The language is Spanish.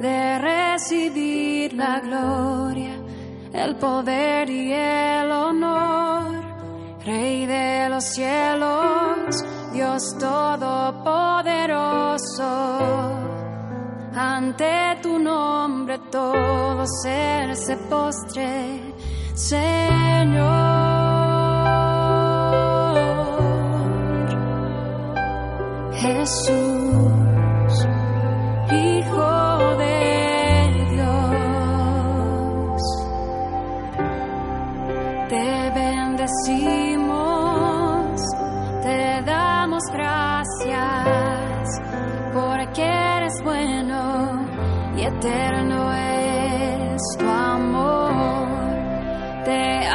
de recibir la gloria, el poder y el honor. Rey de los cielos, Dios todopoderoso. Ante tu nombre todo ser se postre, Señor. Jesús, Hijo de Dios, te bendecimos, te damos gracias, porque eres bueno y eterno es tu amor. Te